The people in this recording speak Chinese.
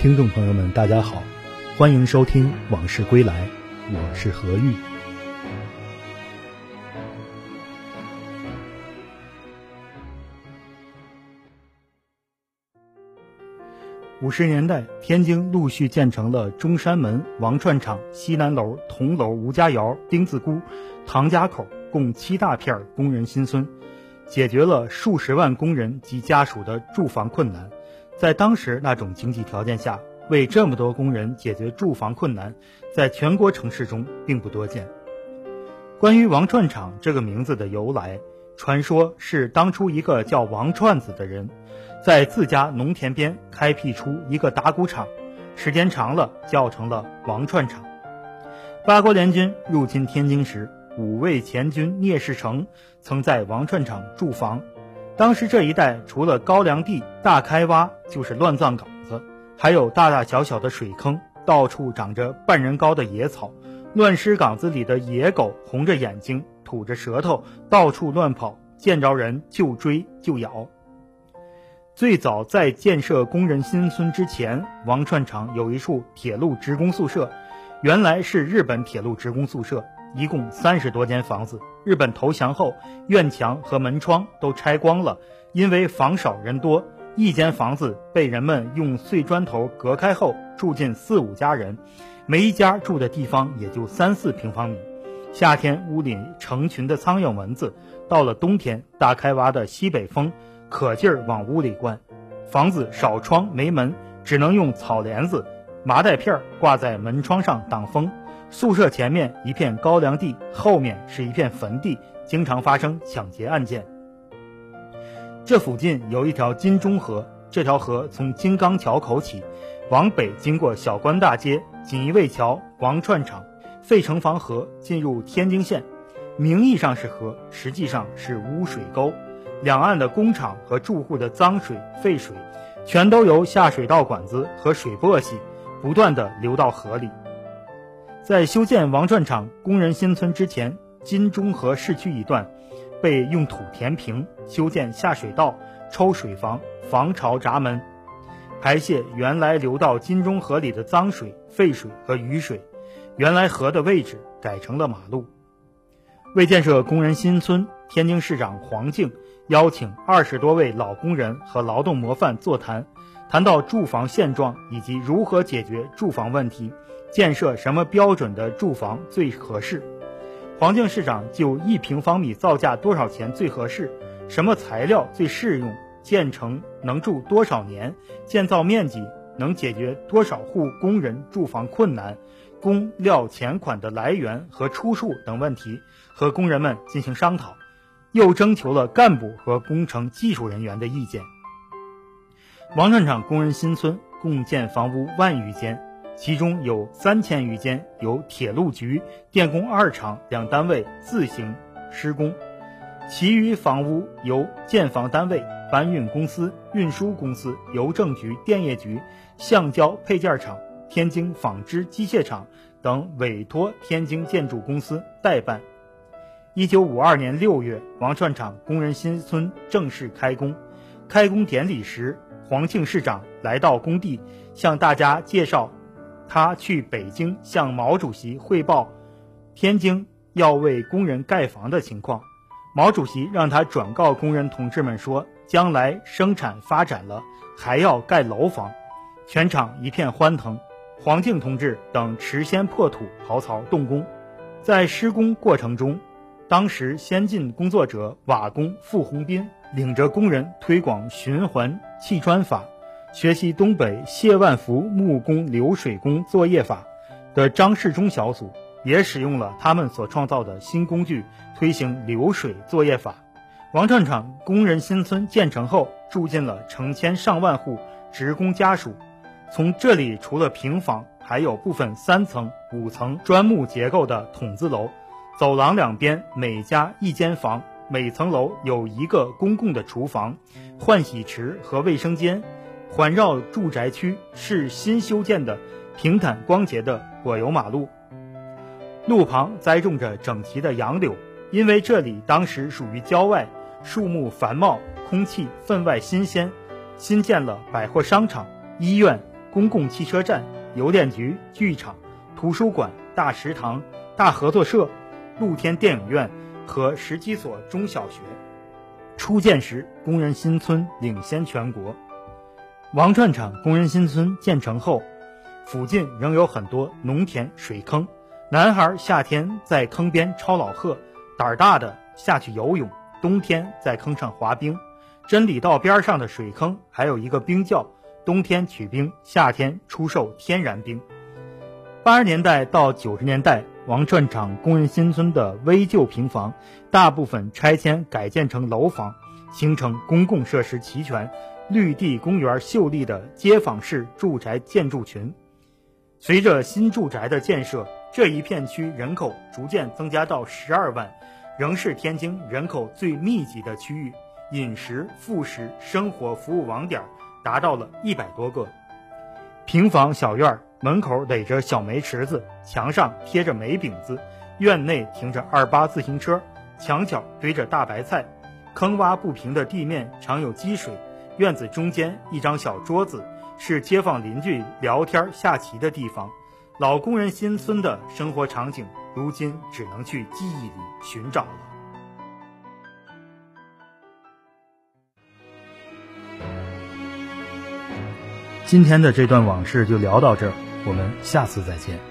听众朋友们，大家好，欢迎收听《往事归来》，我是何玉。五十年代，天津陆续建成了中山门、王串场、西南楼、铜楼、吴家窑、丁字沽、唐家口，共七大片工人新村，解决了数十万工人及家属的住房困难。在当时那种经济条件下，为这么多工人解决住房困难，在全国城市中并不多见。关于王串场这个名字的由来，传说是当初一个叫王串子的人，在自家农田边开辟出一个打谷场，时间长了叫成了王串场。八国联军入侵天津时，五位前军聂士成曾在王串场驻防。当时这一带除了高粱地、大开挖，就是乱葬岗子，还有大大小小的水坑，到处长着半人高的野草。乱尸岗子里的野狗红着眼睛，吐着舌头，到处乱跑，见着人就追就咬。最早在建设工人新村之前，王串场有一处铁路职工宿舍，原来是日本铁路职工宿舍。一共三十多间房子。日本投降后，院墙和门窗都拆光了，因为房少人多，一间房子被人们用碎砖头隔开后，住进四五家人，每一家住的地方也就三四平方米。夏天屋里成群的苍蝇蚊子，到了冬天，大开挖的西北风可劲儿往屋里灌。房子少窗没门，只能用草帘子、麻袋片挂在门窗上挡风。宿舍前面一片高粱地，后面是一片坟地，经常发生抢劫案件。这附近有一条金钟河，这条河从金刚桥口起，往北经过小关大街、锦衣卫桥、王串场、费城房河，进入天津县。名义上是河，实际上是污水沟。两岸的工厂和住户的脏水、废水，全都由下水道管子和水簸箕不断的流到河里。在修建王串场工人新村之前，金钟河市区一段被用土填平，修建下水道、抽水房、防潮闸门，排泄原来流到金钟河里的脏水、废水和雨水。原来河的位置改成了马路。为建设工人新村，天津市长黄静邀请二十多位老工人和劳动模范座谈，谈到住房现状以及如何解决住房问题。建设什么标准的住房最合适？黄敬市长就一平方米造价多少钱最合适？什么材料最适用？建成能住多少年？建造面积能解决多少户工人住房困难？工料钱款的来源和出处等问题和工人们进行商讨，又征求了干部和工程技术人员的意见。王串场工人新村共建房屋万余间。其中有三千余间由铁路局、电工二厂两单位自行施工，其余房屋由建房单位、搬运公司、运输公司、邮政局、电业局、橡胶配件厂、天津纺织机械厂等委托天津建筑公司代办。一九五二年六月，王串场工人新村正式开工。开工典礼时，黄庆市长来到工地，向大家介绍。他去北京向毛主席汇报，天津要为工人盖房的情况。毛主席让他转告工人同志们说，将来生产发展了，还要盖楼房。全场一片欢腾。黄敬同志等持先破土刨槽动工。在施工过程中，当时先进工作者瓦工傅洪斌领着工人推广循环砌砖法。学习东北谢万福木工流水工作业法的张世忠小组，也使用了他们所创造的新工具，推行流水作业法。王串场工人新村建成后，住进了成千上万户职工家属。从这里除了平房，还有部分三层、五层砖木结构的筒子楼，走廊两边每家一间房，每层楼有一个公共的厨房、换洗池和卫生间。环绕住宅区是新修建的平坦光洁的柏油马路，路旁栽种着整齐的杨柳。因为这里当时属于郊外，树木繁茂，空气分外新鲜。新建了百货商场、医院、公共汽车站、邮电局、剧场、图书馆、大食堂、大合作社、露天电影院和十几所中小学。初建时，工人新村领先全国。王串场工人新村建成后，附近仍有很多农田、水坑，男孩夏天在坑边抄老鹤，胆儿大的下去游泳，冬天在坑上滑冰。真理道边上的水坑还有一个冰窖，冬天取冰，夏天出售天然冰。八十年代到九十年代，王串场工人新村的危旧平房大部分拆迁改建成楼房，形成公共设施齐全、绿地公园秀丽的街坊式住宅建筑群。随着新住宅的建设，这一片区人口逐渐增加到十二万，仍是天津人口最密集的区域。饮食、副食、生活服务网点达到了一百多个。平房小院门口垒着小煤池子，墙上贴着煤饼子，院内停着二八自行车，墙角堆着大白菜，坑洼不平的地面常有积水。院子中间一张小桌子，是街坊邻居聊天下棋的地方。老工人新村的生活场景，如今只能去记忆里寻找了。今天的这段往事就聊到这儿，我们下次再见。